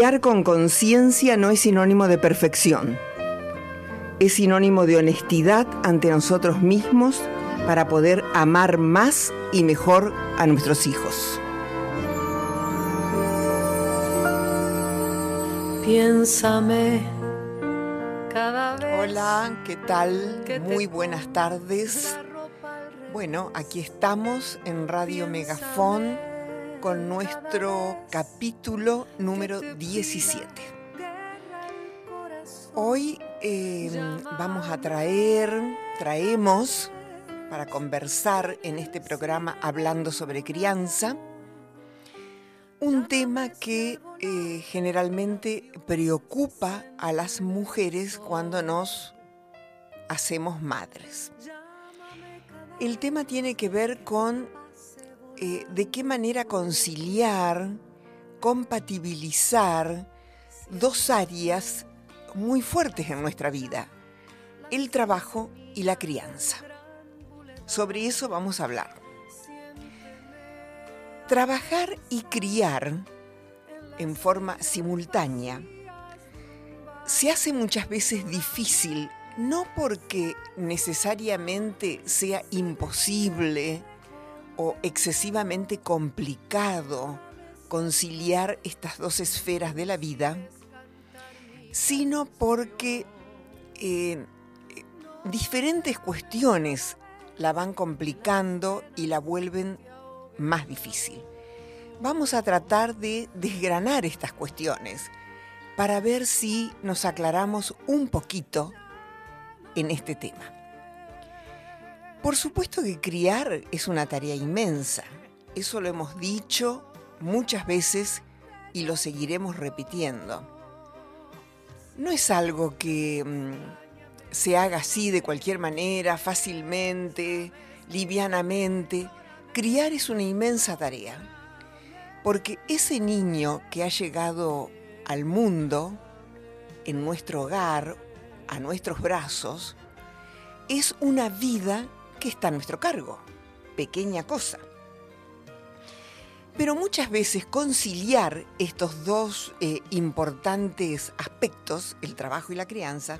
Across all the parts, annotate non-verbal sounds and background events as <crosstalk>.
criar con conciencia no es sinónimo de perfección. Es sinónimo de honestidad ante nosotros mismos para poder amar más y mejor a nuestros hijos. Piénsame cada vez. Hola, ¿qué tal? Muy buenas tardes. Bueno, aquí estamos en Radio Megafón con nuestro capítulo número 17. Hoy em, vamos a traer, traemos para conversar en este programa hablando sobre crianza, un tema que eh, generalmente preocupa a las mujeres cuando nos hacemos madres. El tema tiene que ver con eh, de qué manera conciliar, compatibilizar dos áreas muy fuertes en nuestra vida, el trabajo y la crianza. Sobre eso vamos a hablar. Trabajar y criar en forma simultánea se hace muchas veces difícil, no porque necesariamente sea imposible, o excesivamente complicado conciliar estas dos esferas de la vida, sino porque eh, diferentes cuestiones la van complicando y la vuelven más difícil. Vamos a tratar de desgranar estas cuestiones para ver si nos aclaramos un poquito en este tema. Por supuesto que criar es una tarea inmensa. Eso lo hemos dicho muchas veces y lo seguiremos repitiendo. No es algo que mm, se haga así de cualquier manera, fácilmente, livianamente. Criar es una inmensa tarea. Porque ese niño que ha llegado al mundo, en nuestro hogar, a nuestros brazos, es una vida que está a nuestro cargo. Pequeña cosa. Pero muchas veces conciliar estos dos eh, importantes aspectos, el trabajo y la crianza,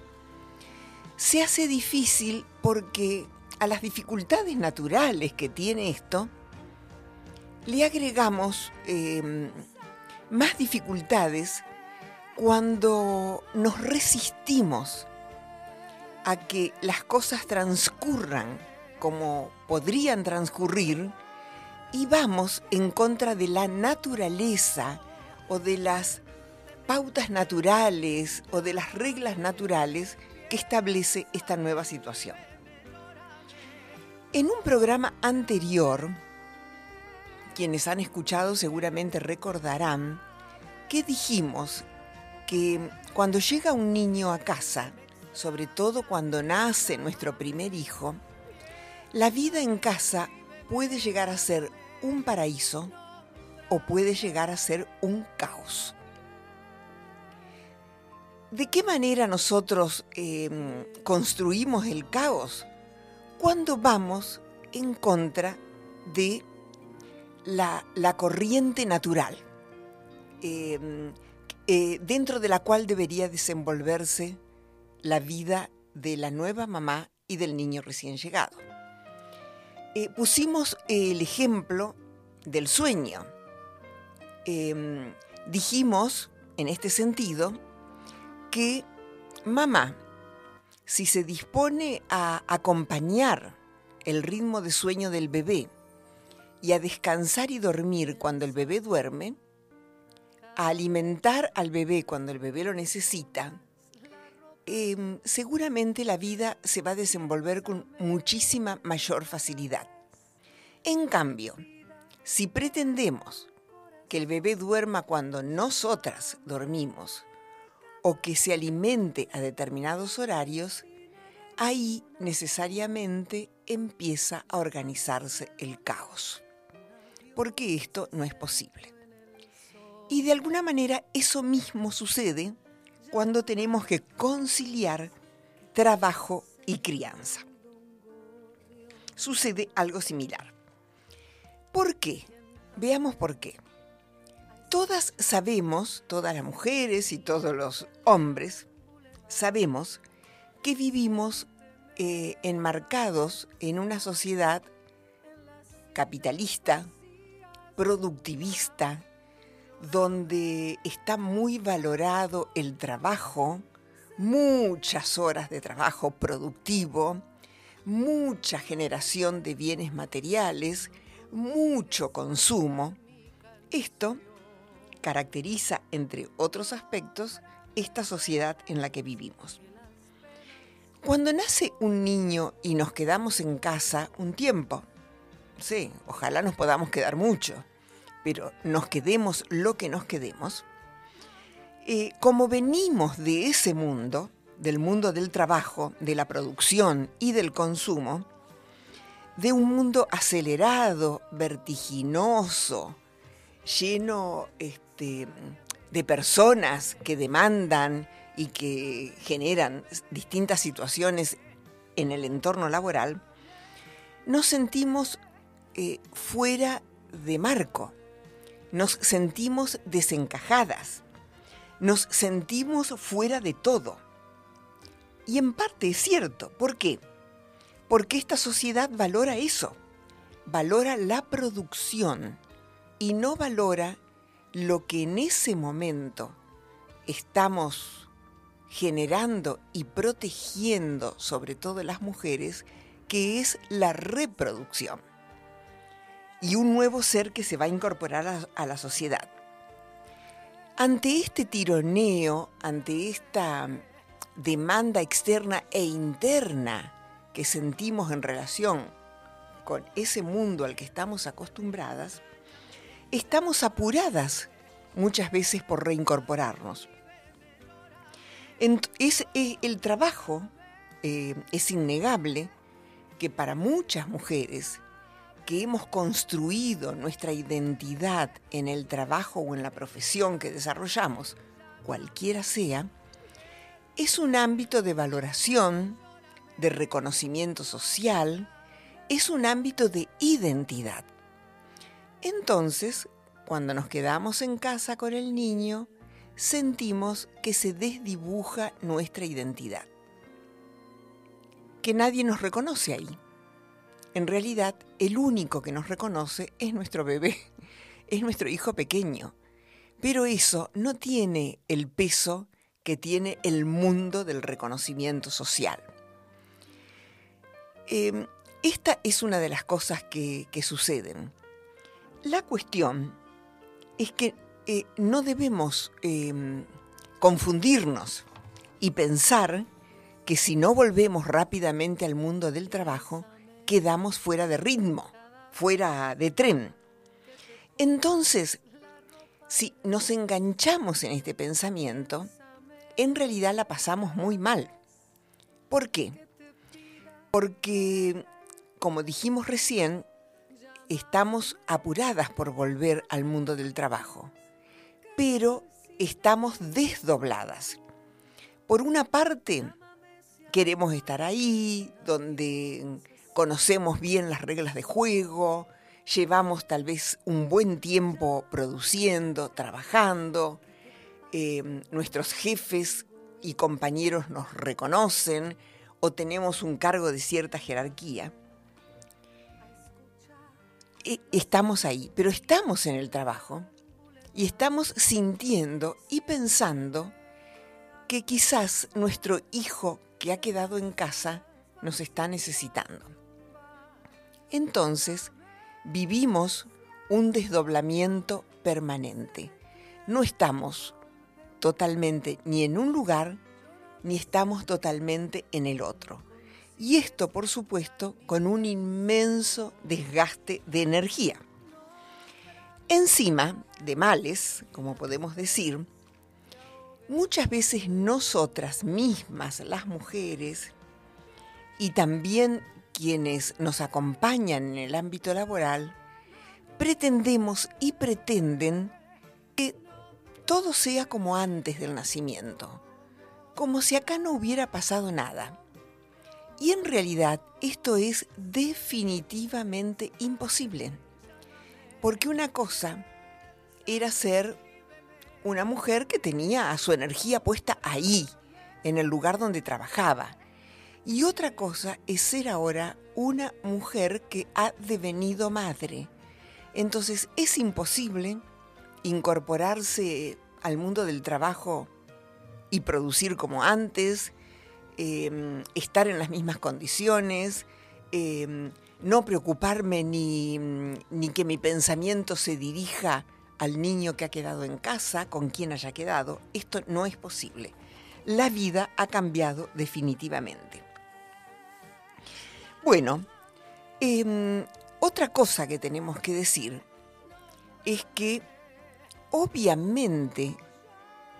se hace difícil porque a las dificultades naturales que tiene esto, le agregamos em, más dificultades cuando nos resistimos a que las cosas transcurran como podrían transcurrir y vamos en contra de la naturaleza o de las pautas naturales o de las reglas naturales que establece esta nueva situación. En un programa anterior, quienes han escuchado seguramente recordarán que dijimos que cuando llega un niño a casa, sobre todo cuando nace nuestro primer hijo, la vida en casa puede llegar a ser un paraíso o puede llegar a ser un caos. ¿De qué manera nosotros em, construimos el caos? Cuando vamos en contra de la, corriente natural, em, eh, dentro de la cual debería desenvolverse la vida de la nueva mamá y del niño recién llegado. Eh, pusimos el ejemplo del sueño. Em, dijimos, en este sentido, que mamá, si se dispone a acompañar el ritmo de sueño del bebé y a descansar y dormir cuando el bebé duerme, a alimentar al bebé cuando el bebé lo necesita, Em, seguramente la vida se va a desenvolver con muchísima mayor facilidad. En cambio, si pretendemos que el bebé duerma cuando nosotras dormimos o que se alimente a determinados horarios, ahí necesariamente empieza a organizarse el caos, porque esto no es posible. Y de alguna manera eso mismo sucede cuando tenemos que conciliar trabajo y crianza. Sucede algo similar. ¿Por qué? Veamos por qué. todas sabemos, todas las mujeres y todos los hombres, sabemos que vivimos eh, enmarcados en una sociedad capitalista, productivista, donde está muy valorado el trabajo, muchas horas de trabajo productivo, mucha generación de bienes materiales, mucho consumo. Esto caracteriza, entre otros aspectos, esta sociedad en la que vivimos. Cuando nace un niño y nos quedamos en casa un tiempo, sí, ojalá nos podamos quedar mucho, pero nos quedemos lo que nos quedemos, eh, como venimos de ese mundo, del mundo del trabajo, de la producción y del consumo, de un mundo acelerado, vertiginoso, lleno este, de personas que demandan y que generan distintas situaciones en el entorno laboral, nos sentimos eh, fuera de marco, nos sentimos desencajadas, nos sentimos fuera de todo. Y en parte es cierto, ¿por qué? Porque esta sociedad valora eso, valora la producción y no valora lo que en ese momento estamos generando y protegiendo, sobre todo las mujeres, que es la reproducción y un nuevo ser que se va a incorporar a, la sociedad. Ante este tironeo, ante esta demanda externa e interna que sentimos en relación con ese mundo al que estamos acostumbradas, estamos apuradas muchas veces por reincorporarnos. El trabajo eh, es innegable que para muchas mujeres que hemos construido nuestra identidad en el trabajo o en la profesión que desarrollamos, cualquiera sea, es un ámbito de valoración, de reconocimiento social, es un ámbito de identidad. Entonces, cuando nos quedamos en casa con el niño, sentimos que se desdibuja nuestra identidad, que nadie nos reconoce ahí. En realidad, el único que nos reconoce es nuestro bebé, <laughs> es nuestro hijo pequeño. Pero eso no tiene el peso que tiene el mundo del reconocimiento social. Em, esta es una de las cosas que, suceden. La cuestión es que eh, no debemos em, confundirnos y pensar que si no volvemos rápidamente al mundo del trabajo, quedamos fuera de ritmo, fuera de tren. Entonces, si nos enganchamos en este pensamiento, en realidad la pasamos muy mal. ¿Por qué? Porque, como dijimos recién, estamos apuradas por volver al mundo del trabajo, pero estamos desdobladas. Por una parte, queremos estar ahí, donde conocemos bien las reglas de juego, llevamos tal vez un buen tiempo produciendo, trabajando, eh, nuestros jefes y compañeros nos reconocen o tenemos un cargo de cierta jerarquía. E, estamos ahí, pero estamos en el trabajo y estamos sintiendo y pensando que quizás nuestro hijo que ha quedado en casa nos está necesitando. Entonces, vivimos un desdoblamiento permanente. No estamos totalmente ni en un lugar, ni estamos totalmente en el otro. Y esto, por supuesto, con un inmenso desgaste de energía. Encima de males, como podemos decir, muchas veces nosotras mismas, las mujeres, y también quienes nos acompañan en el ámbito laboral, pretendemos y pretenden que todo sea como antes del nacimiento, como si acá no hubiera pasado nada. Y en realidad esto es definitivamente imposible, porque una cosa era ser una mujer que tenía a su energía puesta ahí, en el lugar donde trabajaba. Y otra cosa es ser ahora una mujer que ha devenido madre. Entonces es imposible incorporarse al mundo del trabajo y producir como antes, em, estar en las mismas condiciones, em, no preocuparme ni, ni que mi pensamiento se dirija al niño que ha quedado en casa, con quien haya quedado. Esto no es posible. La vida ha cambiado definitivamente. Bueno, em, otra cosa que tenemos que decir es que obviamente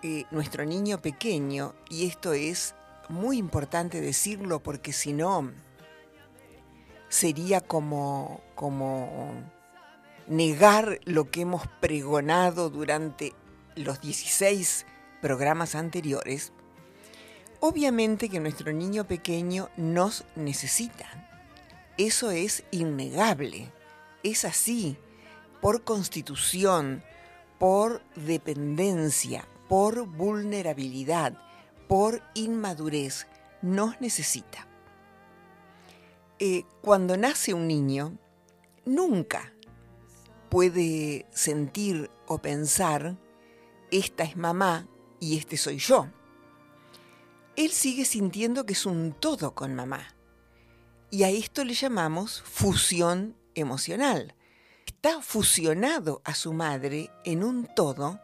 eh, nuestro niño pequeño, y esto es muy importante decirlo porque si no sería como, como negar lo que hemos pregonado durante los 16 programas anteriores, obviamente que nuestro niño pequeño nos necesita. Eso es innegable, es así, por constitución, por dependencia, por vulnerabilidad, por inmadurez, nos necesita. Eh, cuando nace un niño, nunca puede sentir o pensar, esta es mamá y este soy yo. Él sigue sintiendo que es un todo con mamá. Y a esto le llamamos fusión emocional. Está fusionado a su madre en un todo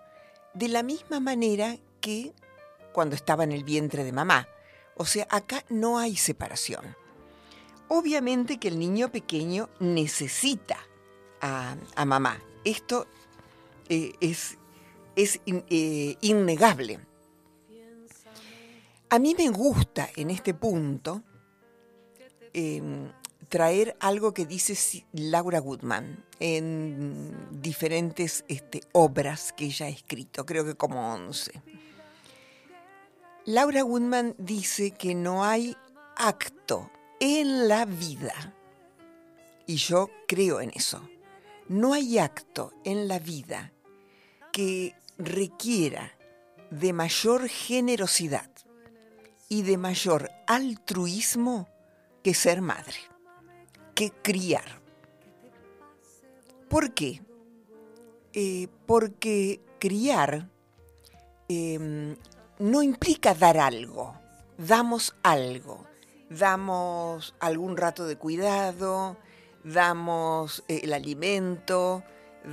de la misma manera que cuando estaba en el vientre de mamá. O sea, acá no hay separación. Obviamente que el niño pequeño necesita a, mamá. Esto eh, es, eh, innegable. A mí me gusta en este punto em, traer algo que dice Laura Goodman en diferentes este, obras que ella ha escrito, creo que como 11. Laura Goodman dice que no hay acto en la vida, y yo creo en eso, no hay acto en la vida que requiera de mayor generosidad y de mayor altruismo que ser madre que criar. ¿Por qué? Eh, porque criar em, no implica dar algo, damos algo, damos algún rato de cuidado, damos eh, el alimento,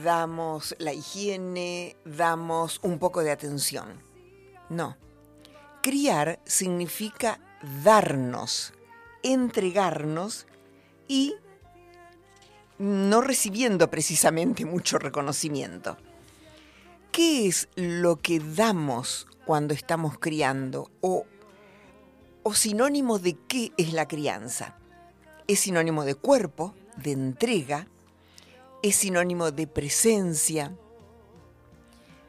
damos la higiene, damos un poco de atención. No. Criar significa darnos, entregarnos y no recibiendo precisamente mucho reconocimiento. ¿Qué es lo que damos cuando estamos criando? O, o sinónimo de qué es la crianza? Es sinónimo de cuerpo, de entrega, es sinónimo de presencia,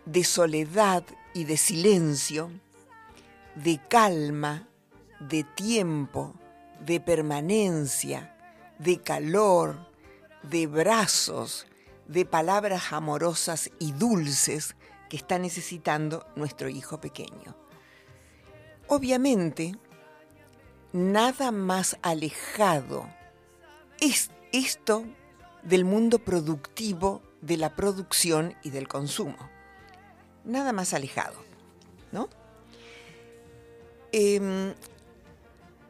de soledad y de silencio, de calma, de tiempo, de permanencia, de calor, de brazos, de palabras amorosas y dulces que está necesitando nuestro hijo pequeño. Obviamente, nada más alejado es esto del mundo productivo de la producción y del consumo. Nada más alejado, ¿no? Em,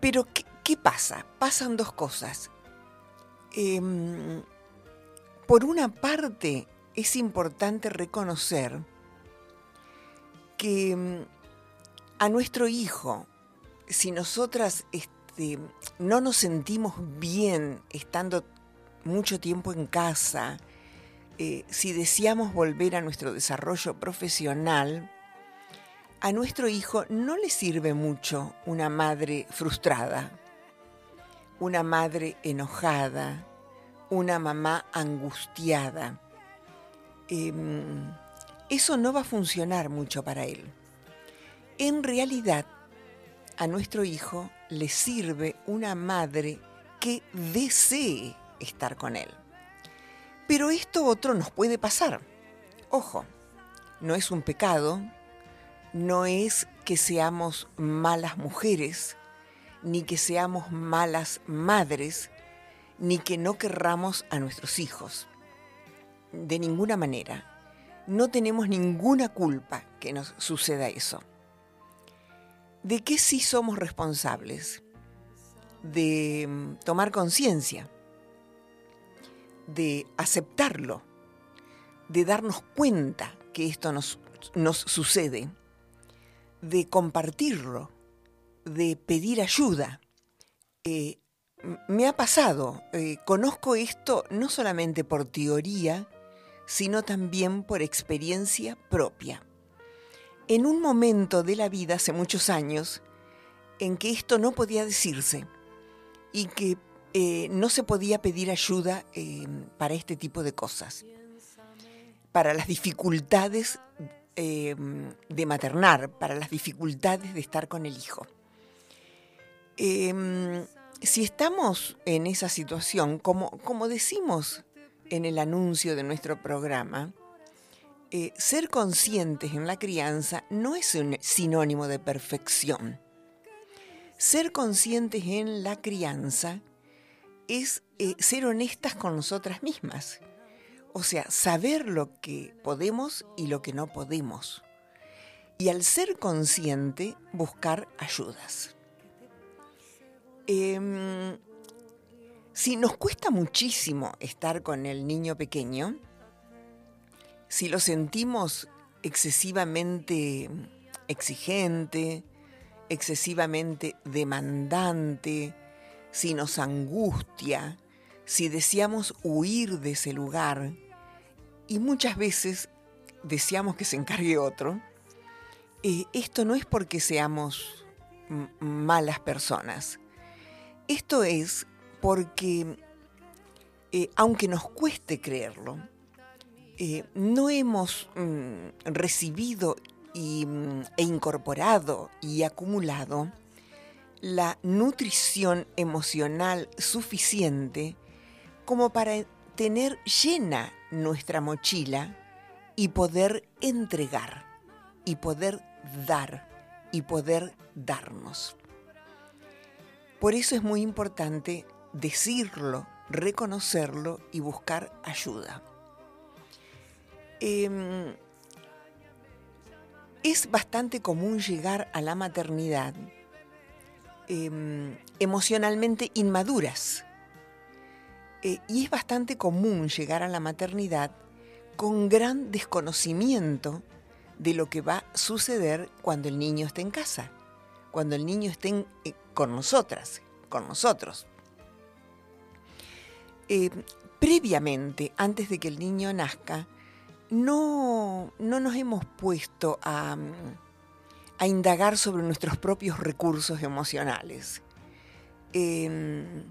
pero, ¿qué, ¿qué pasa? Pasan dos cosas. Em, por una parte, es importante reconocer que em, a nuestro hijo, si nosotras este, no nos sentimos bien estando mucho tiempo en casa, eh, si deseamos volver a nuestro desarrollo profesional, a nuestro hijo no le sirve mucho una madre frustrada una madre enojada, una mamá angustiada. Em, eso no va a funcionar mucho para él. En realidad, a nuestro hijo le sirve una madre que desee estar con él. Pero esto otro nos puede pasar. Ojo, no es un pecado, no es que seamos malas mujeres, ni que seamos malas madres, ni que no querramos a nuestros hijos. De ninguna manera. No tenemos ninguna culpa que nos suceda eso. ¿De qué sí somos responsables? De mm, tomar conciencia, de aceptarlo, de darnos cuenta que esto nos, nos sucede, de compartirlo, de pedir ayuda. Eh, me ha pasado, eh, conozco esto no solamente por teoría, sino también por experiencia propia. En un momento de la vida, hace muchos años, en que esto no podía decirse y que eh, no se podía pedir ayuda para este tipo de cosas, para las dificultades de maternar, para las dificultades de estar con el hijo. Em, si estamos en esa situación, como, como, decimos en el anuncio de nuestro programa, eh, ser conscientes en la crianza no es un sinónimo de perfección. Ser conscientes en la crianza es eh, ser honestas con nosotras mismas. O sea, saber lo que podemos y lo que no podemos. Y al ser consciente, buscar ayudas. Em, si nos cuesta muchísimo estar con el niño pequeño, si lo sentimos excesivamente exigente, excesivamente demandante, si nos angustia, si deseamos huir de ese lugar y muchas veces deseamos que se encargue otro, eh, esto no es porque seamos malas personas, esto es porque, eh, aunque nos cueste creerlo, eh, no hemos mm, recibido mm, e incorporado y acumulado la nutrición emocional suficiente como para tener llena nuestra mochila y poder entregar, y poder dar, y poder darnos. Por eso es muy importante decirlo, reconocerlo y buscar ayuda. Em, es bastante común llegar a la maternidad em, emocionalmente inmaduras. Eh, y es bastante común llegar a la maternidad con gran desconocimiento de lo que va a suceder cuando el niño esté en casa, cuando el niño esté en, eh, con nosotras, con nosotros. Eh, previamente, antes de que el niño nazca, no, no nos hemos puesto a, a, indagar sobre nuestros propios recursos emocionales. Em,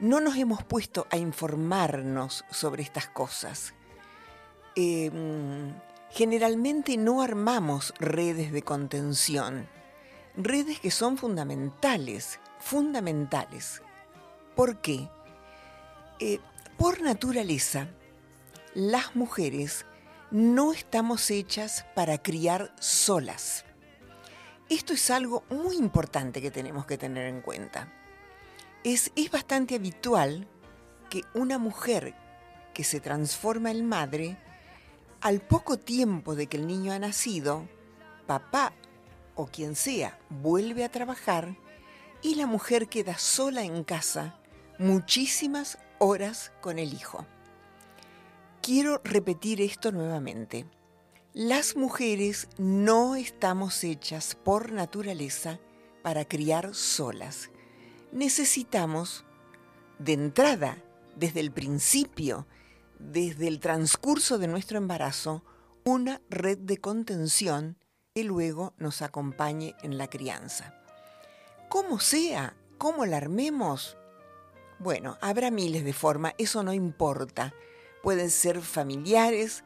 no nos hemos puesto a informarnos sobre estas cosas. Em, generalmente no armamos redes de contención redes que son fundamentales, fundamentales. ¿Por qué? Eh, por naturaleza, las mujeres no estamos hechas para criar solas. Esto es algo muy importante que tenemos que tener en cuenta. Es, es bastante habitual que una mujer que se transforma en madre, al poco tiempo de que el niño ha nacido, papá o quien sea vuelve a trabajar y la mujer queda sola en casa muchísimas horas con el hijo. Quiero repetir esto nuevamente. Las mujeres no estamos hechas por naturaleza para criar solas. Necesitamos, de entrada, desde el principio, desde el transcurso de nuestro embarazo, una red de contención que luego nos acompañe en la crianza. Como sea, cómo la armemos, bueno, habrá miles de formas, eso no importa. Pueden ser familiares,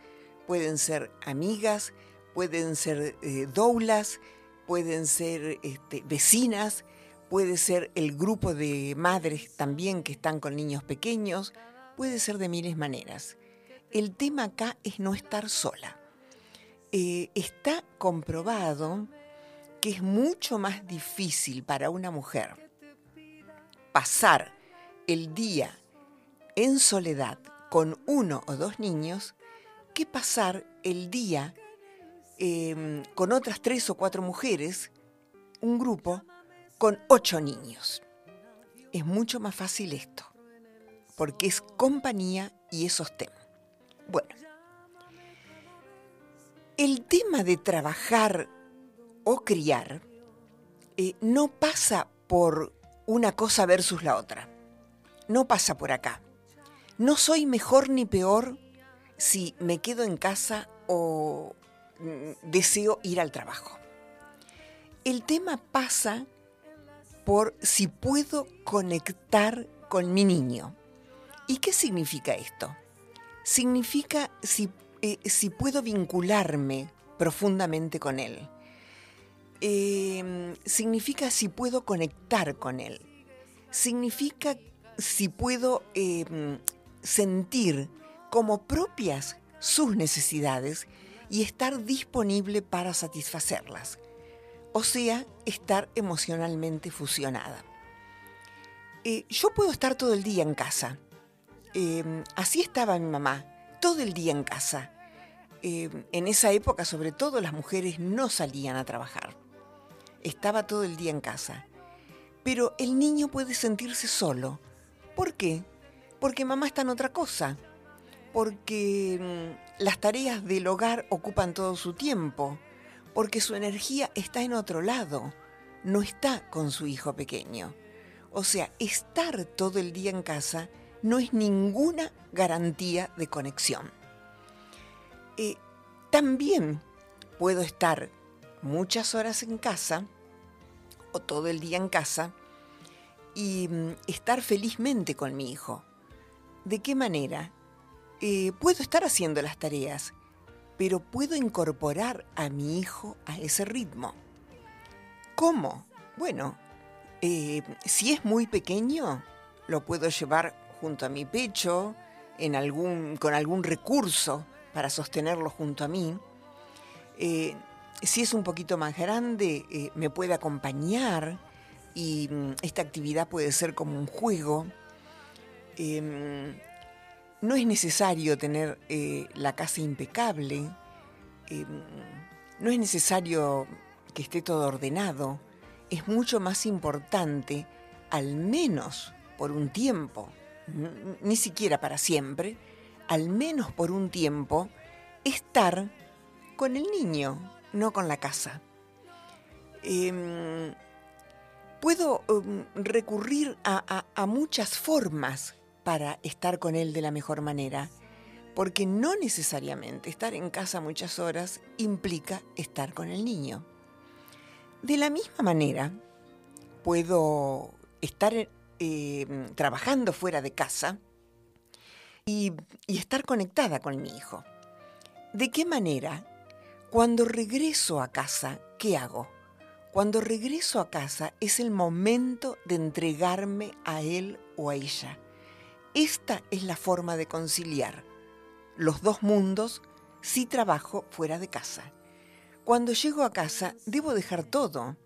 pueden ser amigas, pueden ser eh, doulas, pueden ser este, vecinas, puede ser el grupo de madres también que están con niños pequeños, puede ser de miles maneras. El tema acá es no estar sola. Eh, está comprobado que es mucho más difícil para una mujer pasar el día en soledad con uno o dos niños que pasar el día em, con otras tres o cuatro mujeres, un grupo, con ocho niños. Es mucho más fácil esto, porque es compañía y es sostén. Bueno, el tema de trabajar o criar eh, no pasa por una cosa versus la otra. No pasa por acá. No soy mejor ni peor si me quedo en casa o mm, deseo ir al trabajo. El tema pasa por si puedo conectar con mi niño. ¿Y qué significa esto? Significa si, eh, si puedo vincularme profundamente con él. Em, significa si puedo conectar con él. Significa si puedo em, sentir como propias sus necesidades y estar disponible para satisfacerlas. O sea, estar emocionalmente fusionada. Eh, yo puedo estar todo el día en casa. Em, así estaba mi mamá, todo el día en casa. Em, en esa época, sobre todo, las mujeres no salían a trabajar. Estaba todo el día en casa. Pero el niño puede sentirse solo. ¿Por qué? Porque mamá está en otra cosa porque mm, las tareas del hogar ocupan todo su tiempo, porque su energía está en otro lado, no está con su hijo pequeño. O sea, estar todo el día en casa no es ninguna garantía de conexión. Eh, también puedo estar muchas horas en casa o todo el día en casa y mm, estar felizmente con mi hijo. ¿De qué manera? Eh, puedo estar haciendo las tareas, pero puedo incorporar a mi hijo a ese ritmo. ¿Cómo? Bueno, eh, si es muy pequeño, lo puedo llevar junto a mi pecho, en algún, con algún recurso para sostenerlo junto a mí. Eh, si es un poquito más grande, me puede acompañar y mm, esta actividad puede ser como un juego. Em, no es necesario tener eh, la casa impecable, eh, no es necesario que esté todo ordenado, es mucho más importante, al menos por un tiempo, ni siquiera para siempre, al menos por un tiempo, estar con el niño, no con la casa. Em, puedo em, recurrir a muchas formas para estar con él de la mejor manera, porque no necesariamente estar en casa muchas horas implica estar con el niño. De la misma manera, puedo estar eh, trabajando fuera de casa y, y estar conectada con mi hijo. ¿De qué manera? Cuando regreso a casa, ¿qué hago? Cuando regreso a casa es el momento de entregarme a él o a ella esta es la forma de conciliar los dos mundos si trabajo fuera de casa. Cuando llego a casa debo dejar todo.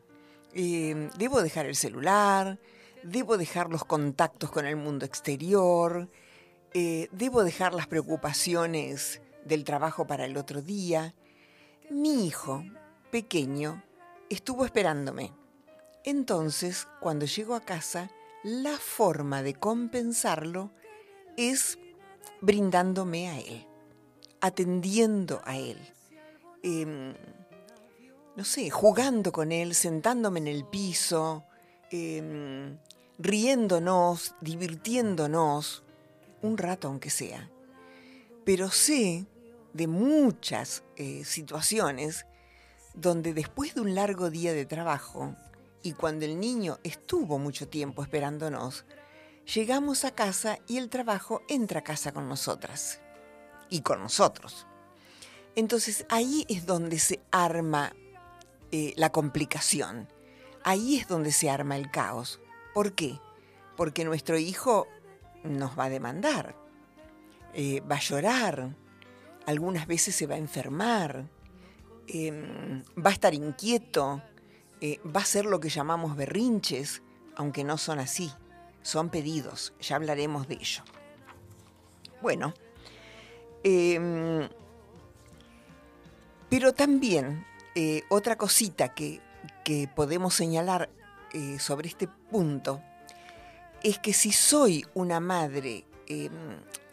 Eh, debo dejar el celular, debo dejar los contactos con el mundo exterior, eh, debo dejar las preocupaciones del trabajo para el otro día. Mi hijo, pequeño, estuvo esperándome. Entonces, cuando llego a casa, la forma de compensarlo es brindándome a Él, atendiendo a Él, em, no sé, jugando con Él, sentándome en el piso, em, riéndonos, divirtiéndonos, un rato aunque sea. Pero sé de muchas eh, situaciones donde después de un largo día de trabajo, y cuando el niño estuvo mucho tiempo esperándonos, llegamos a casa y el trabajo entra a casa con nosotras y con nosotros. Entonces ahí es donde se arma eh, la complicación, ahí es donde se arma el caos. ¿Por qué? Porque nuestro hijo nos va a demandar, eh, va a llorar, algunas veces se va a enfermar, em, va a estar inquieto, eh, va a hacer lo que llamamos berrinches, aunque no son así, son pedidos, ya hablaremos de ello. Bueno, em, pero también eh, otra cosita que, que podemos señalar sobre este punto es que si soy una madre em,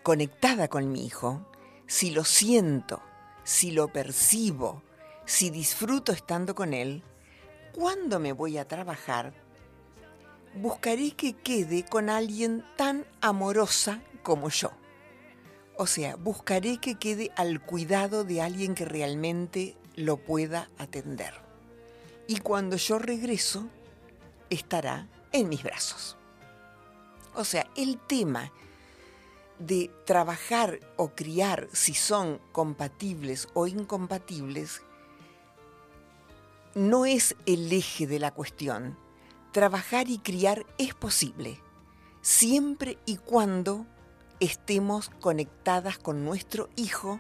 conectada con mi hijo, si lo siento, si lo percibo, si disfruto estando con él, cuando me voy a trabajar, buscaré que quede con alguien tan amorosa como yo. O sea, buscaré que quede al cuidado de alguien que realmente lo pueda atender. Y cuando yo regreso, estará en mis brazos. O sea, el tema de trabajar o criar si son compatibles o incompatibles no es el eje de la cuestión. Trabajar y criar es posible, siempre y cuando estemos conectadas con nuestro hijo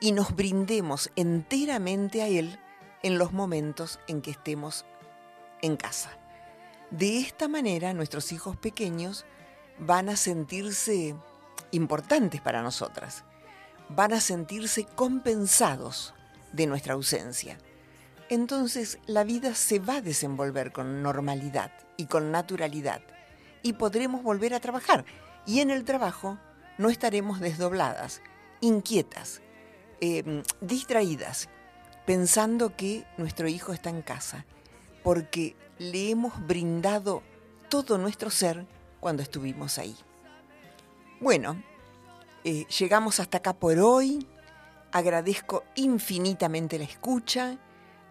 y nos brindemos enteramente a él en los momentos en que estemos en casa. De esta manera nuestros hijos pequeños van a sentirse importantes para nosotras, van a sentirse compensados de nuestra ausencia entonces la vida se va a desenvolver con normalidad y con naturalidad y podremos volver a trabajar. Y en el trabajo no estaremos desdobladas, inquietas, em, distraídas, pensando que nuestro hijo está en casa, porque le hemos brindado todo nuestro ser cuando estuvimos ahí. Bueno, eh, llegamos hasta acá por hoy. Agradezco infinitamente la escucha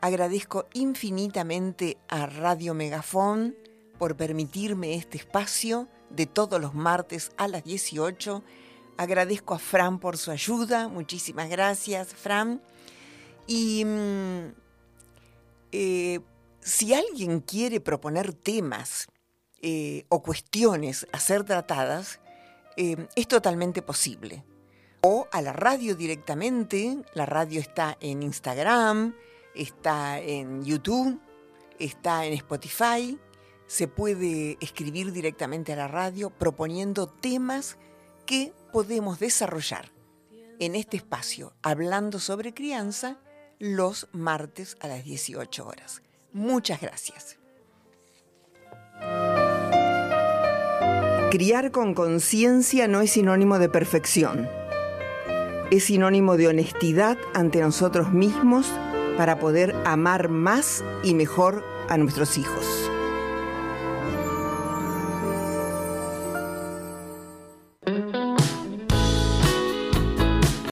Agradezco infinitamente a Radio Megafón por permitirme este espacio de todos los martes a las 18. Agradezco a Fran por su ayuda. Muchísimas gracias, Fran. Y mm, eh, si alguien quiere proponer temas eh, o cuestiones a ser tratadas, eh, es totalmente posible. O a la radio directamente. La radio está en Instagram, está en YouTube, está en Spotify, se puede escribir directamente a la radio proponiendo temas que podemos desarrollar en este espacio, hablando sobre crianza, los martes a las 18 horas. Muchas gracias. Criar con conciencia no es sinónimo de perfección. Es sinónimo de honestidad ante nosotros mismos para poder amar más y mejor a nuestros hijos.